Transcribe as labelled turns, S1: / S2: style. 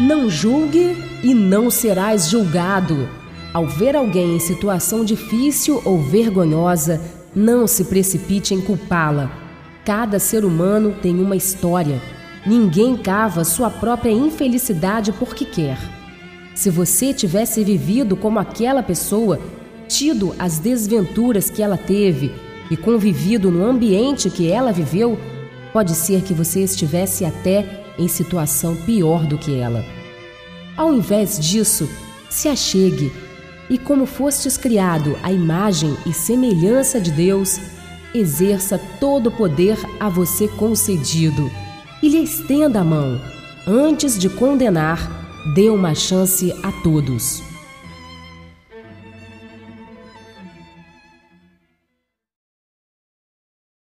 S1: Não julgue e não serás julgado. Ao ver alguém em situação difícil ou vergonhosa, não se precipite em culpá-la. Cada ser humano tem uma história. Ninguém cava sua própria infelicidade porque quer. Se você tivesse vivido como aquela pessoa, tido as desventuras que ela teve e convivido no ambiente que ela viveu, pode ser que você estivesse até em situação pior do que ela. Ao invés disso, se achegue e, como fostes criado à imagem e semelhança de Deus, exerça todo o poder a você concedido e lhe estenda a mão. Antes de condenar, dê uma chance a todos.